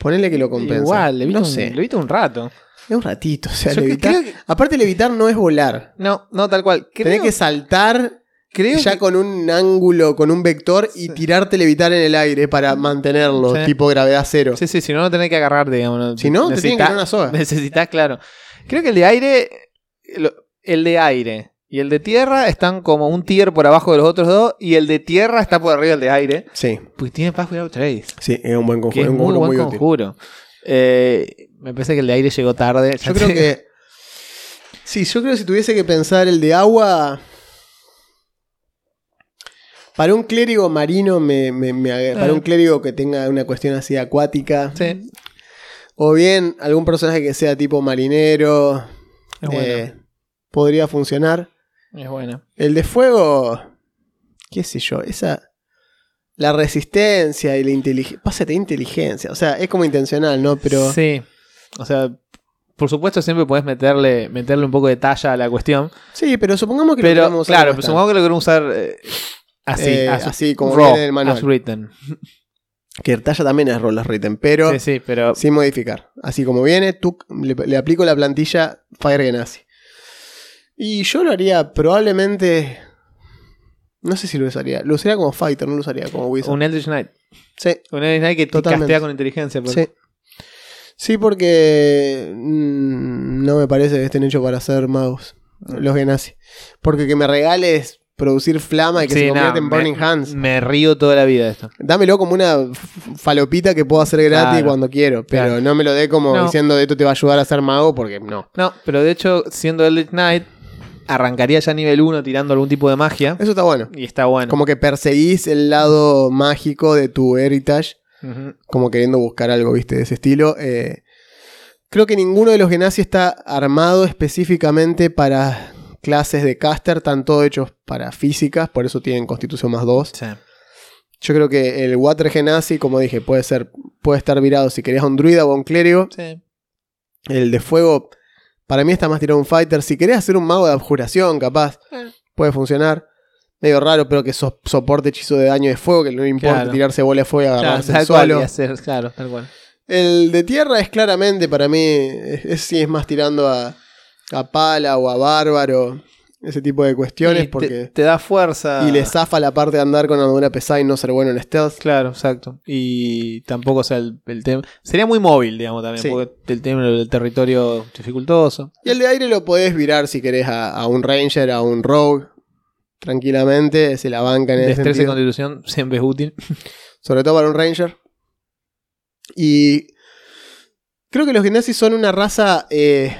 Ponele que lo compensa. Igual, le no un, sé. levita un rato. Es un ratito. O sea, Yo levitar. que- Aparte, levitar no es volar. No, no, tal cual. Creo, Tenés que saltar creo ya que- con un ángulo, con un vector y Sí. tirarte levitar en el aire para mantenerlo, Sí. tipo gravedad cero. Sí, sí, si no, no tenés que agarrar, digamos. Si no, te tienen que necesita- dar una soga. Necesitas, claro. Creo que el de aire. El de aire y el de tierra están como un tier por abajo de los otros dos. Y el de tierra está por arriba del de aire. Sí, Pues tiene Pass Without Trace. sí, es un buen conjuro. es un muy buen muy conjuro. Eh, me parece que el de aire llegó tarde. Yo creo que. Sí, yo creo que si tuviese que pensar el de agua. Para un clérigo marino, me, me- me ag- para Eh. un clérigo que tenga una cuestión así acuática. Sí, O bien algún personaje que sea tipo marinero. es bueno. eh, podría funcionar. Es bueno. El de fuego. ¿Qué sé yo? Esa. La resistencia y la inteligencia. Pásate inteligencia. O sea, es como intencional, ¿no? Pero. Sí. O sea, por supuesto siempre puedes meterle, meterle un poco de talla a la cuestión. Sí, pero supongamos que lo queremos usar claro, pero supongamos que lo queremos usar eh, así, Eh, as- así como raw, viene en el manual. as written. Que talla también es roller written, pero Sí, sí, pero sin modificar. Así como viene, tú le, le aplico la plantilla Fire Genasi. Y yo lo haría probablemente. No sé si lo usaría. Lo usaría como fighter, no lo usaría como wizard. un Eldritch Knight. Sí, Un Eldritch Knight que te Totalmente. castea con inteligencia. porque- sí. Sí, porque mm, no me parece que estén hechos para hacer magos. Los Genasi. Porque que me regales producir flama y que Sí, se no, convierta en me- Burning Hands. Me río toda la vida de esto. Dámelo como una falopita que puedo hacer gratis Claro. cuando quiero. Pero Claro. no me lo dé como No. diciendo esto te va a ayudar a ser mago, porque no. No, pero de hecho, siendo Eldritch Knight, arrancaría ya nivel 1 tirando algún tipo de magia. Eso está bueno. Y está bueno. Como que perseguís el lado mágico de tu heritage, como queriendo buscar algo, viste, de ese estilo. Eh, creo que ninguno de los Genasi está armado específicamente para clases de caster, están todos hechos para físicas, por eso tienen constitución más 2. Sí. Yo creo que el Water Genasi, como dije, puede ser, puede estar virado si querés a un druida o a un clérigo. Sí. El de fuego, para mí está más tirado un fighter. Si querés hacer un mago de abjuración, capaz, Eh. puede funcionar. Medio raro, pero que so- soporte hechizo de daño de fuego, que no importa Claro. tirarse bola de fuego y agarrarse el hacer- claro, tal cual. El de tierra es claramente para mí, es, es- sí es más tirando a, a pala o a bárbaro, ese tipo de cuestiones, Y porque... te, da fuerza. Y le zafa la parte de andar con armadura pesada y no ser bueno en stealth. Claro, exacto. Y tampoco, o sea, el, el tema. Sería muy móvil, digamos, también, Sí. porque el tema del territorio dificultoso. Y el de aire lo podés virar si querés a, a un ranger, a un rogue, tranquilamente, se la banca en ese Destreza y constitución siempre es útil. sobre todo para un ranger. Y creo que los genasi son una raza eh,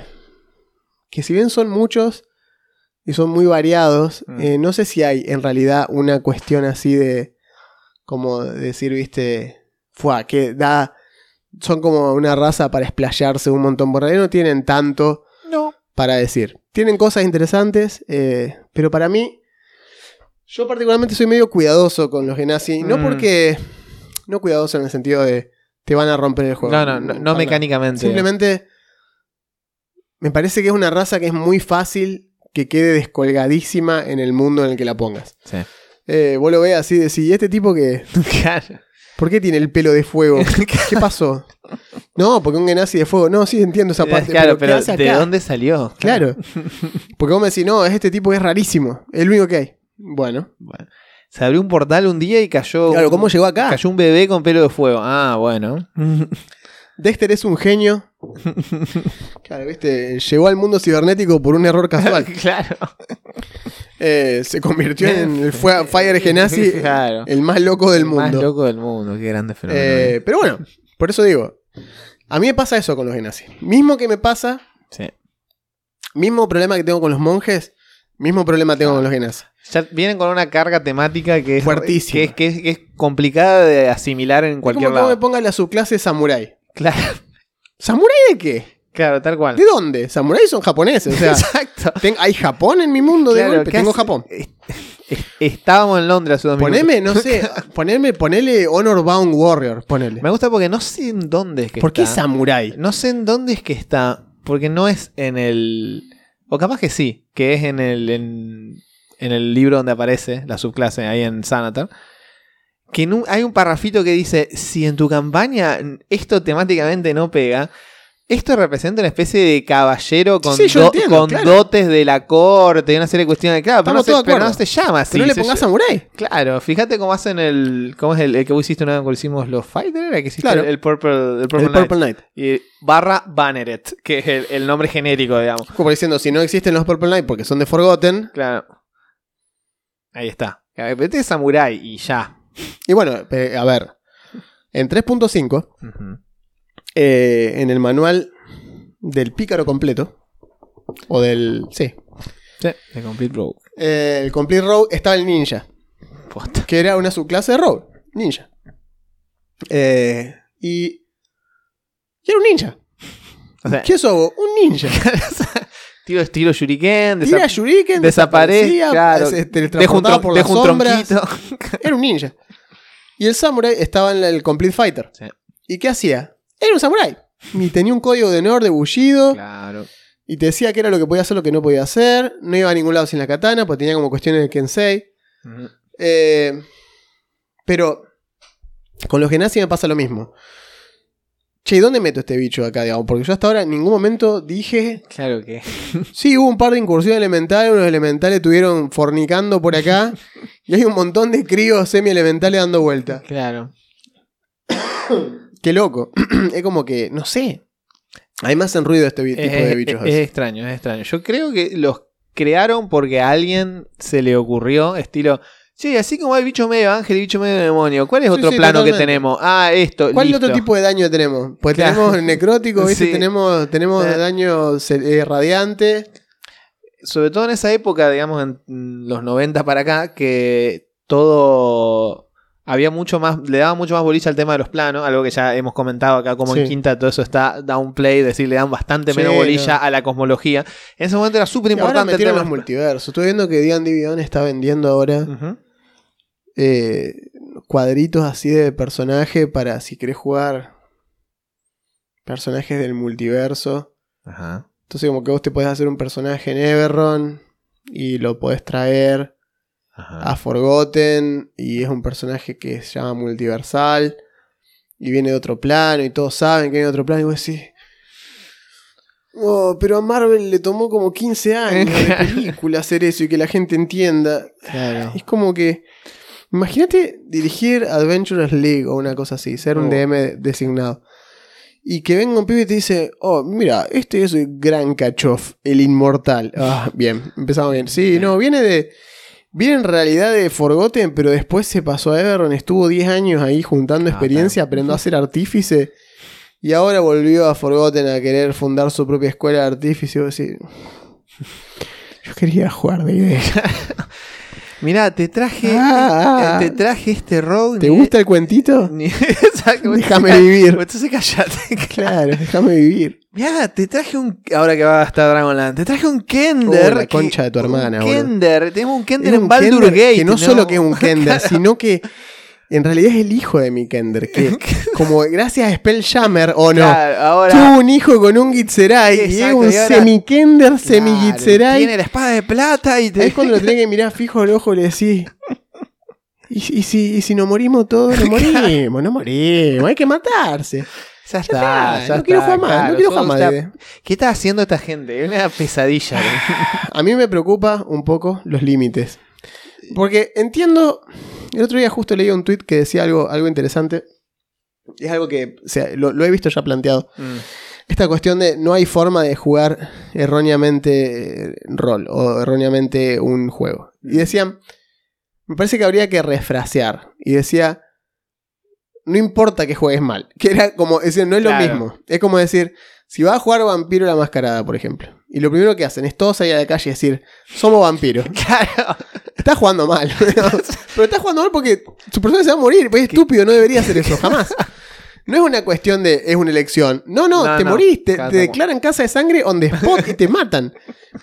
que si bien son muchos y son muy variados, Mm. eh, no sé si hay en realidad una cuestión así de como decir, viste, fue que da son como una raza para explayarse un montón, por ahí no tienen tanto No. para decir. Tienen cosas interesantes, eh, pero para mí, yo particularmente soy medio cuidadoso con los Genasi. No Mm. porque. No cuidadoso en el sentido de te van a romper el juego. No, no, no, no mecánicamente. Simplemente. Me parece que es una raza que es muy fácil que quede descolgadísima en el mundo en el que la pongas. Sí. Eh, vos lo ves así de si este tipo que. Claro. ¿Por qué tiene el pelo de fuego? ¿Qué pasó? No, porque un Genasi de fuego. No, sí entiendo esa parte. claro, ¿qué pero, hace ¿de dónde salió? Claro. Porque vos me decís, no, este tipo es rarísimo. Es el único que hay. Bueno. Bueno. Se abrió un portal un día y cayó. Claro, ¿cómo llegó acá? Cayó un bebé con pelo de fuego. Ah, bueno. Dexter es un genio. Claro, viste, llegó al mundo cibernético por un error casual. claro. Eh, se convirtió en el Fire Genasi, Claro. el más loco del El Más mundo. loco del mundo. Qué grande fenómeno. Eh, pero bueno, por eso digo, a mí me pasa eso con los Genasi. Mismo que me pasa, sí. mismo problema que tengo con los monjes, mismo problema tengo con los Genasi. Ya vienen con una carga temática que es, Fuertísima. que es, que es- que es complicada de asimilar en Es cualquier como que lado. me pongas la subclase Samurai. Claro, ¿Samurai de qué? claro, tal cual. ¿De dónde? Samurai son japoneses. O sea, Exacto. ten- hay Japón en mi mundo de Claro, golpe. ¿qué Tengo hace- Japón. est- est- Estábamos en Londres hace dos minutos. Poneme, no sé, poneme, ponele Honor Bound Warrior, ponele. Me gusta porque no sé en dónde es que ¿Por qué está. Samurai? No sé en dónde es que está. Porque no es en el. O capaz que sí, que es en el. En, en el libro donde aparece la subclase, ahí en Sanatar. Que un- hay un parrafito que dice: Si en tu campaña esto temáticamente no pega. Esto representa una especie de caballero con, Sí, yo do- entiendo, con claro. dotes de la corte una serie de cuestiones. Claro, pero no, se, pero no se llama así. Que no le pongas Samurai. Claro, fíjate cómo hacen el. ¿Cómo es el, el que vos hiciste una vez cuando hicimos los Fighters? Era que hiciste Claro. el, el Purple, el Purple El Knight. Purple Knight. Y barra Banneret, que es el, el nombre genérico, digamos. Como diciendo, si no existen los Purple Knight porque son de Forgotten. Claro. Ahí está. Es Samurai y ya. Y bueno, eh, a ver. En 3.5, Ujú. eh, en el manual del pícaro completo, o del. Sí. Sí, de Complete Rogue. eh, el Complete Rogue estaba el ninja, Posta. que era una subclase de Rogue. Ninja. Eh, y. Y era un ninja. O sea, ¿Qué sos vos? Un ninja. tiro estilo Shuriken, Tira desa- Shuriken, desaparece, claro, se deja un, tron- por deja las un sombras. tronquito. Era un ninja. Y el samurai estaba en el Complete Fighter. Sí. ¿Y qué hacía? Era un samurai. Ni tenía un código de honor de bullido. Claro. Y te decía que era lo que podía hacer, lo que no podía hacer. No iba a ningún lado sin la katana, porque tenía como cuestiones de Kensei. Eh, pero con los Genasi me pasa lo mismo. Che, ¿y dónde meto este bicho acá, digamos? Porque yo hasta ahora en ningún momento dije. Claro que. Sí, hubo un par de incursiones elementales, unos elementales estuvieron fornicando por acá. y hay un montón de críos semi-elementales dando vueltas. Claro. Qué loco. es como que, no sé. Además hacen ruido este tipo Es, de bichos. es- es extraño, es extraño. Yo creo que los crearon porque a alguien se le ocurrió, estilo. Sí, así como hay bicho medio ángel y bicho medio demonio. ¿Cuál es Sí, otro sí, plano que tenemos? Ah, esto. ¿Cuál listo. otro tipo de daño tenemos? Pues Claro. tenemos necrótico, ¿viste? Sí. tenemos, tenemos Eh. daño eh, radiante. sobre todo en esa época, digamos, en los 90 para acá, que todo había mucho más, le daba mucho más bolilla al tema de los planos, algo que ya hemos comentado acá, como en quinta todo eso está downplay, es decir, le dan bastante Sí, menos bolilla no. a la cosmología. En ese momento era súper Y ahora importante el metieron tema los multiversos. Estoy viendo que D&D Beyond está vendiendo ahora Ujú. Eh, cuadritos así de personaje para si querés jugar personajes del multiverso. Ajá. Entonces como que vos te podés hacer un personaje en Everron y lo podés traer Ajá. a Forgotten y es un personaje que se llama multiversal y viene de otro plano y todos saben que viene de otro plano y vos decís... Oh, pero a Marvel le tomó como 15 años de película hacer eso y que la gente entienda. Claro. Es como que. Imagínate dirigir Adventurers League o una cosa así, ser un Oh. DM designado. Y que venga un pibe y te dice, oh, mira, este es el Gran Kachov, el inmortal. Ah, bien, empezamos bien. Sí, no, viene de. Viene en realidad de Forgotten, pero después se pasó a Everon, estuvo 10 años ahí juntando Ah, experiencia, claro. aprendió a ser artífice. Y ahora volvió a Forgotten a querer fundar su propia escuela de artífice. Yo quería jugar de idea. Mirá, te traje. Ah. eh, te traje este rogue. ¿Te gusta el cuentito? ni- Exacto, Déjame entonces- vivir. Entonces callate. Claro, déjame vivir. Mirá, te traje un. Ahora que va a estar Dragonland, te traje un Kender. Oh, la que- concha de tu hermana, Un. Kender. Tenemos un Kender en Baldur Gate. que no, solo que es un Kender, sino que en realidad es el hijo de mi Kender. Que como gracias a Spelljammer o no, Claro, ahora. tuvo un hijo con un Gitzerai y es un ahora- semi-Kender, Claro, semi-Gitzerai. Tiene la espada de plata y te. Es cuando lo tenés que mirar fijo al ojo y le decís. ¿Y, y si, y si nos morimos todos, no morimos, no morimos, hay que matarse. Ya Ya está, está, ya no quiero está, jugar más, claro, no quiero jugar sos más. la- de- ¿Qué está haciendo esta gente? Es una pesadilla. A mí me preocupa un poco los límites. Porque entiendo. El otro día justo leí un tweet que decía algo, algo interesante. Y es algo que o sea, lo, lo he visto ya planteado. Mm, Esta cuestión de no hay forma de jugar erróneamente rol o erróneamente un juego. Y decían. Me parece que habría que refrasear. Y decía. No importa que juegues mal. Que era como decir, no es lo mismo. Es como decir, si vas a jugar Vampiro la Mascarada, por ejemplo. Y lo primero que hacen es todos salir a la calle y decir, somos vampiros. Claro. Está jugando mal. Pero está jugando mal porque su persona se va a morir. Pues es estúpido, no debería hacer eso, jamás. No es una cuestión de es una elección. No, no, No, te no. morís, te, declaran casa de sangre on the spot y te matan.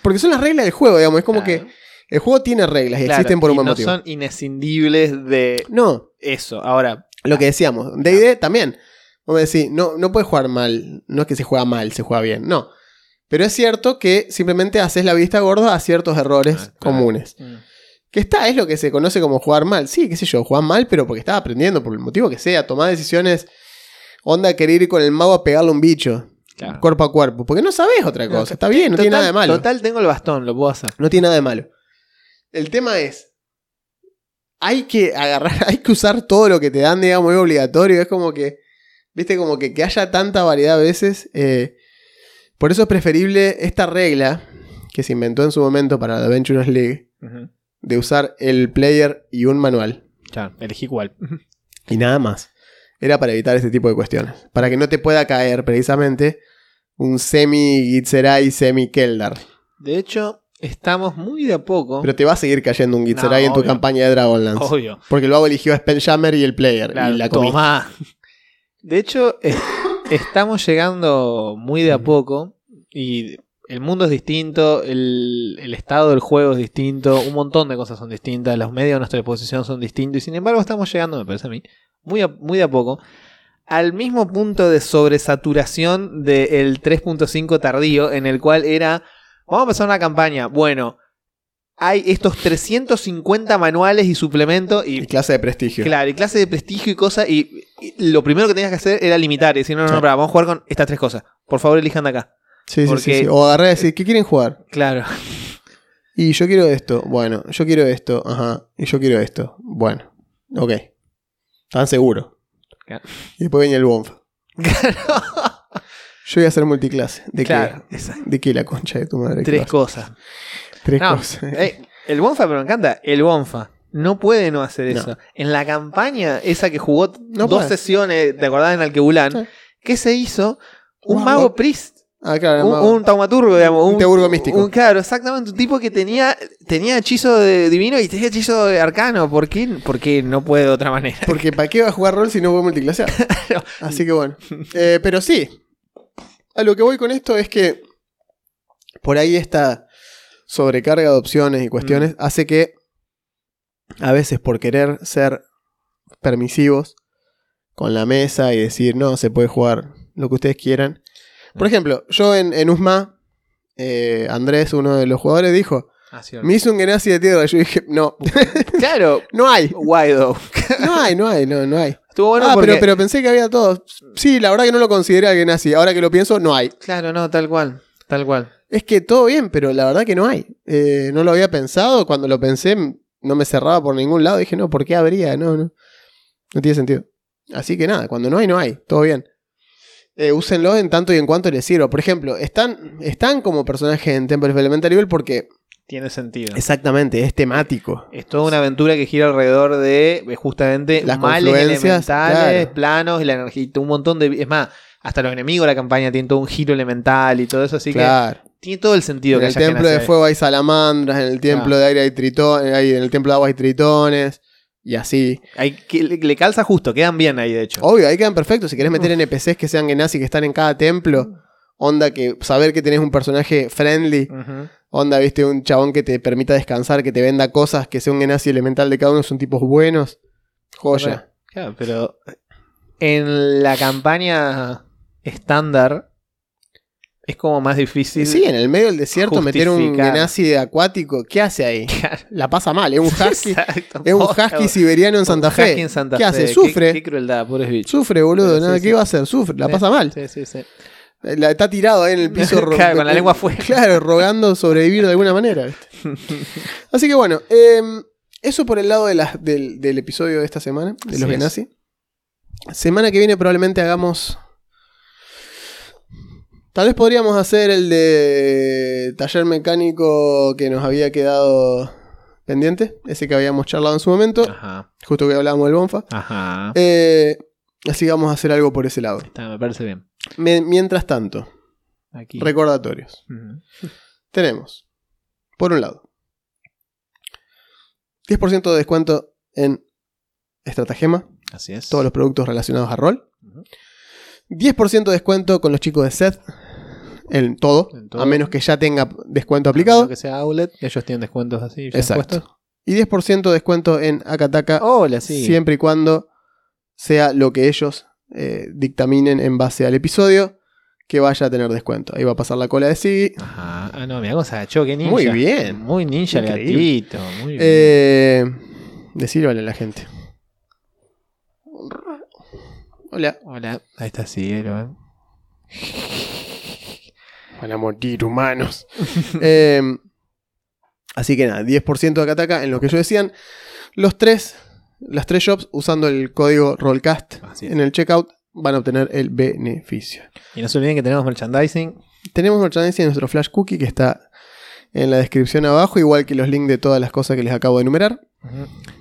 Porque son las reglas del juego, digamos. Es como Claro. que el juego tiene reglas y Claro, existen por un y buen no motivo. son inescindibles de No, eso. Ahora, lo que decíamos. DD también. Vos me decís, no, no puedes jugar mal. No es que se juega mal, se juega bien. No. Pero es cierto que simplemente haces la vista gorda a ciertos errores Ah, claro. comunes. Que está, es lo que se conoce como jugar mal. Sí, qué sé yo, jugar mal, pero porque estás aprendiendo, por el motivo que sea. Tomar decisiones. Onda querer ir con el mago a pegarle a un bicho. Claro. Cuerpo a cuerpo. Porque no sabes otra No, cosa. Está bien, no tiene nada de malo. Total, tengo el bastón, lo puedo hacer. No tiene nada de malo. El tema es. Hay que agarrar, hay que usar todo lo que te dan, digamos, es obligatorio. Es como que. Viste, como que, que haya tanta variedad a veces. eh, por eso es preferible esta regla que se inventó en su momento para la Adventurers League. De usar el player y un manual. Claro, elegí cuál. Y nada más. Era para evitar este tipo de cuestiones. Para que no te pueda caer precisamente un semi-Gitzerai, semi-Keldar. De hecho, estamos muy de a poco. Pero te va a seguir cayendo un Gitzerai No, en tu campaña de Dragonlance. Obvio. Porque luego eligió a Spelljammer y el player. Claro, y la tomá. De hecho, es- estamos llegando muy de a poco y el mundo es distinto, el, el estado del juego es distinto, un montón de cosas son distintas, los medios a nuestra disposición son distintos y sin embargo estamos llegando, me parece a mí, muy, a- muy de a poco al mismo punto de sobresaturación del 3.5 tardío, en el cual era, vamos a empezar una campaña, bueno, hay estos 350 manuales y suplementos y... Y clase de prestigio. Claro, y clase de prestigio y cosas, y, y lo primero que tenías que hacer era limitar, y decir, no, no, no, Sí. pará, vamos a jugar con estas tres cosas. Por favor, elijan de acá. Sí, sí, sí. O agarré y decir, ¿qué quieren jugar? Claro. Y yo quiero esto. Bueno, yo quiero esto. Ajá. Y yo quiero esto. Bueno. Ok. ¿Están seguros? Claro. Y después venía el Bonf. Yo voy a hacer multiclase. ¿De Claro, qué? ¿De qué la concha de tu madre? Tres ¿Qué cosas. Tres No, cosas. eh, el Bonfa, pero me encanta. El Bonfa. No puede no hacer No. eso. En la campaña, esa que jugó No dos puede. sesiones, ¿te acordás en Alquebulán? Sí. ¿Qué se hizo? Un Wow. mago priest. Ah, claro. Un, un taumaturgo, digamos. Un teurgo místico. un- claro, exactamente. Un tipo que tenía, tenía hechizo de divino y tenía hechizo de arcano. ¿Por qué? Porque no puede de otra manera. Porque ¿para qué va a jugar rol si no puede multiclasear? Así que bueno. Eh, pero sí. A lo que voy con esto es que por ahí esta sobrecarga de opciones y cuestiones hace que a veces por querer ser permisivos con la mesa y decir, no, se puede jugar lo que ustedes quieran. Por ejemplo, yo en, en USMA, eh, Andrés, uno de los jugadores, dijo, Ah, sí, me hizo un Genasi de tierra. Yo dije, no, Claro. no hay. Guaido. No hay, no hay, no, no hay. Estuvo bueno ah, porque... pero, pero pensé que había todos. Sí, la verdad que no lo consideré alguien así. Ahora que lo pienso, no hay. Claro, no, tal cual. Tal cual. Es que todo bien, pero la verdad que no hay. Eh, no lo había pensado. Cuando lo pensé, no me cerraba por ningún lado. Dije, no, ¿por qué habría? No, no. No tiene sentido. Así que nada, cuando no hay, no hay. Todo bien. Eh, úsenlo en tanto y en cuanto les sirva. Por ejemplo, están, están como personajes en Temple of Elemental Evil porque Tiene sentido. exactamente es temático. Es toda una aventura que gira alrededor de eh, justamente Las males elementales, claro. planos y la energía. Un montón de. Es más, hasta los enemigos de la campaña tienen todo un giro elemental y todo eso. Así claro. que tiene todo el sentido En que el haya templo de fuego hay salamandras, en el templo Ah. de aire hay tritones, hay- en el templo de agua hay tritones, y así. Hay que, le, calza justo, quedan bien ahí de hecho. Obvio, ahí quedan perfectos. Si querés meter NPCs que sean Genasi, que están en cada templo, onda que saber que tenés un personaje friendly, onda, viste, un chabón que te permita descansar, que te venda cosas, que sea un Genasi elemental de cada uno, son tipos buenos. Joya. Claro, pero en la campaña estándar es como más difícil. Sí, en el medio del desierto meter un justificar. Genasi acuático, ¿qué hace ahí? La pasa mal, es un husky. Exacto. Es un husky siberiano en Santa Fe. husky en Santa ¿Qué hace? Sufre. Qué, qué crueldad, pobres bichos. Sufre, boludo. Sí, nada, sí, ¿Qué sí. va a hacer? Sufre, la pasa mal. Sí, sí, sí. La- está tirado ahí en el piso. ro- Claro, con la lengua afuera. Claro, rogando sobrevivir de alguna manera. Así que bueno, em, eso por el lado de las- del, del episodio de esta semana, de los. Genasi. Semana que viene probablemente hagamos... Tal vez podríamos hacer el de taller mecánico que nos había quedado pendiente, ese que habíamos charlado en su momento, Ajá. justo que hablábamos del Bonfa. Ajá. Eh, así que vamos a hacer algo por ese lado. Está, me parece bien. Me- mientras tanto, Aquí. recordatorios. Tenemos, por un lado, 10% de descuento en Estratagema, Así es. todos los productos relacionados a rol. Ujú. 10% de descuento con los chicos de Seth, en todo, En todo. a menos que ya tenga descuento aplicado. que sea outlet, ellos tienen descuentos así. ya Exacto. puestos. Y 10% de descuento en Akataka, Hola, sí. siempre y cuando sea lo que ellos eh, dictaminen en base al episodio, que vaya a tener descuento. Ahí va a pasar la cola de Siggy. Ajá. Ah, no, mira agachó, qué ninja. Muy bien. Muy ninja el Increíble. gatito. Muy bien. Eh, a la gente. Hola. Hola. Ahí está eh. Van a morir humanos. Eh, así que nada, 10% de Akataka en lo que ellos decían. Los tres, las tres shops usando el código Rollcast en el checkout van a obtener el beneficio. Y no se olviden que tenemos merchandising. Tenemos merchandising en nuestro Flash Cookie que está en la descripción abajo, igual que los links de todas las cosas que les acabo de enumerar.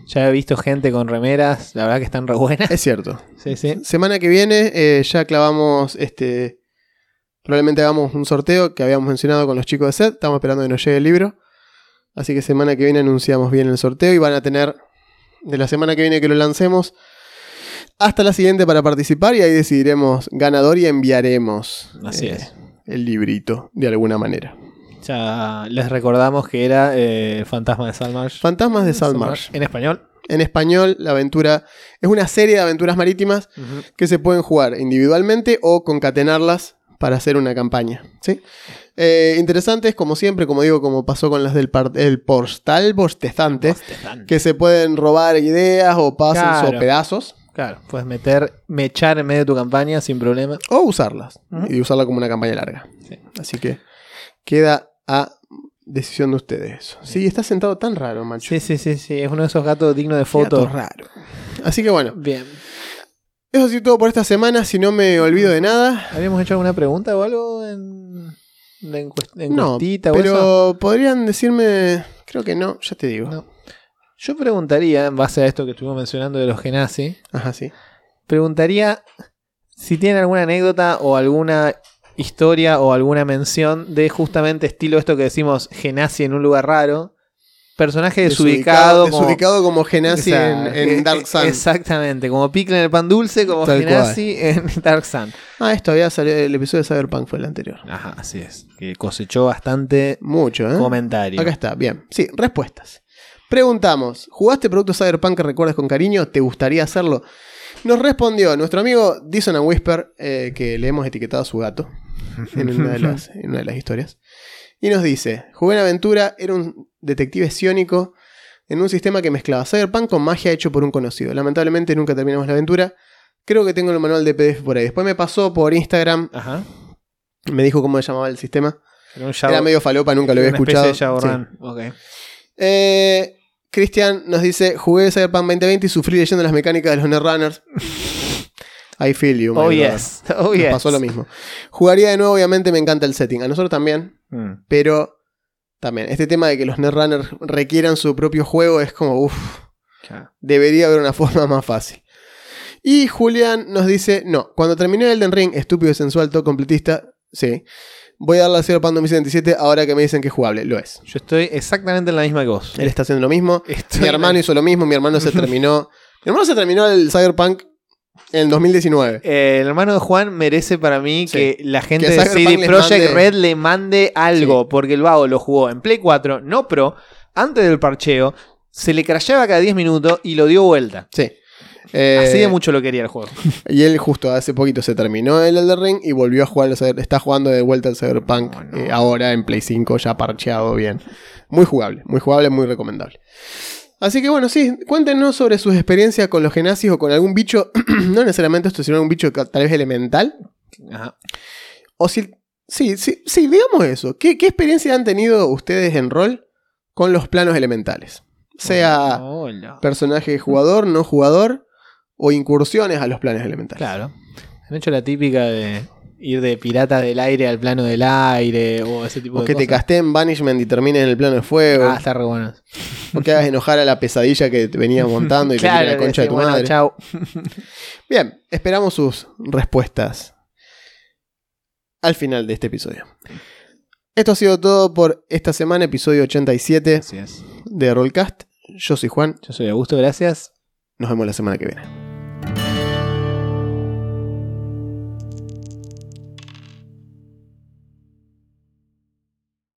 Ya he visto gente con remeras, la verdad que están re buenas. Es cierto. Sí, sí. Semana que viene eh, ya clavamos este. Probablemente hagamos un sorteo que habíamos mencionado con los chicos de set. Estamos esperando que nos llegue el libro. Así que semana que viene anunciamos bien el sorteo y van a tener de la semana que viene que lo lancemos hasta la siguiente para participar y ahí decidiremos ganador y enviaremos Así eh, es. el librito de alguna manera. Ya les recordamos que era eh, Fantasma de Salmarsh. Fantasmas de Salmarsh. En español. En español, la aventura es una serie de aventuras marítimas que se pueden jugar individualmente o concatenarlas para hacer una campaña. ¿sí? Eh, interesantes, como siempre, como digo, como pasó con las del el postal bostezante, Bostezante. que se pueden robar ideas o pasos Claro. o pedazos, Claro, puedes meter, mechar en medio de tu campaña sin problema. o usarlas, y usarla como una campaña larga. Sí. Así que queda a decisión de ustedes eso. Sí, está sentado tan raro, macho. Sí, sí, sí, sí. Es uno de esos gatos dignos de Qué gato foto. raro. Así que bueno, Bien. Eso ha sido todo por esta semana. Si no me olvido de nada, ¿Habíamos hecho alguna pregunta o algo en, en, encuest- no. encuestita o eso? Pero podrían decirme, creo que no, ya te digo. No. Yo preguntaría, en base a esto que estuvimos mencionando de los Genasi, Ajá, sí. preguntaría si tienen alguna anécdota o alguna historia o alguna mención de justamente estilo esto que decimos Genasi en un lugar raro. Personaje desubicado. desubicado como Genasi en, Eh, Dark eh, Sun. Exactamente, como Pickle en el pan dulce, como Tal Genasi en Dark Sun. Ah, esto había salido, el episodio de Cyberpunk fue el anterior. Ajá, así es. Que cosechó bastante Mucho, ¿eh? comentario. Acá está, bien. Sí, respuestas. Preguntamos, ¿jugaste producto Cyberpunk que recuerdas con cariño? ¿Te gustaría hacerlo? Nos respondió nuestro amigo Dison and Whisper, eh, que le hemos etiquetado a su gato en una, de las, en una de las historias. Y nos dice, jugué en aventura, era un detective psiónico en un sistema que mezclaba Cyberpunk con magia hecho por un conocido. Lamentablemente nunca terminamos la aventura. Creo que tengo el manual de PDF por ahí. Después me pasó por Instagram, Ajá. me dijo cómo se llamaba el sistema. Era medio falopa, nunca lo había una escuchado. de Sí. Eh, Cristian nos dice: Jugué Cyberpunk 2020 y sufrí leyendo las mecánicas de los Netrunners. I feel you, Oh, yes. Oh, Nos yes. pasó lo mismo. Jugaría de nuevo, obviamente me encanta el setting. A nosotros también, Mm. pero también. Este tema de que los Netrunners requieran su propio juego es como, uff, Claro. debería haber una forma más fácil. Y Julián nos dice: No, cuando terminé Elden Ring, estúpido sensual, todo completista, sí. Voy a darle a Cyberpunk 2077 ahora que me dicen que es jugable. Lo es. Yo estoy exactamente en la misma que vos. Él está haciendo lo mismo. Estoy Mi hermano hizo lo mismo, mi hermano se terminó. Mi hermano se terminó el Cyberpunk en el 2019. Eh, el hermano de Juan merece para mí Sí. que la gente Que de CD Projekt Red le mande algo, porque el vago lo jugó en Play 4, no Pro, antes del parcheo, se le crasheaba cada 10 minutos y lo dio vuelta. Sí. Eh, Así de mucho lo quería el juego. Y él justo hace poquito se terminó el Elden Ring y volvió a jugar. Está jugando de vuelta al Cyberpunk No, no. eh, ahora en Play 5, ya parcheado bien. Muy jugable, muy jugable, muy recomendable. Así que bueno, sí, cuéntenos sobre sus experiencias con los genazis o con algún bicho, no necesariamente esto, sino algún bicho que tal vez elemental. Ajá. O si. Sí, sí, sí, digamos eso. ¿Qué, qué experiencia han tenido ustedes en rol con los planos elementales? Sea personaje jugador, no jugador, o incursiones a los planos elementales. Claro. Han hecho la típica de ir de pirata del aire al plano del aire o ese tipo O de que te cosas. casteen Banishment y termines en el plano de fuego. Ah, está re bueno. O que hagas enojar a la pesadilla que te venía montando y te tire la concha de tu bueno, madre. chau. Bien, esperamos sus respuestas al final de este episodio. Esto ha sido todo por esta semana, episodio 87 Así es. de Rollcast. Yo soy Juan, Yo soy Augusto, gracias. nos vemos la semana que viene.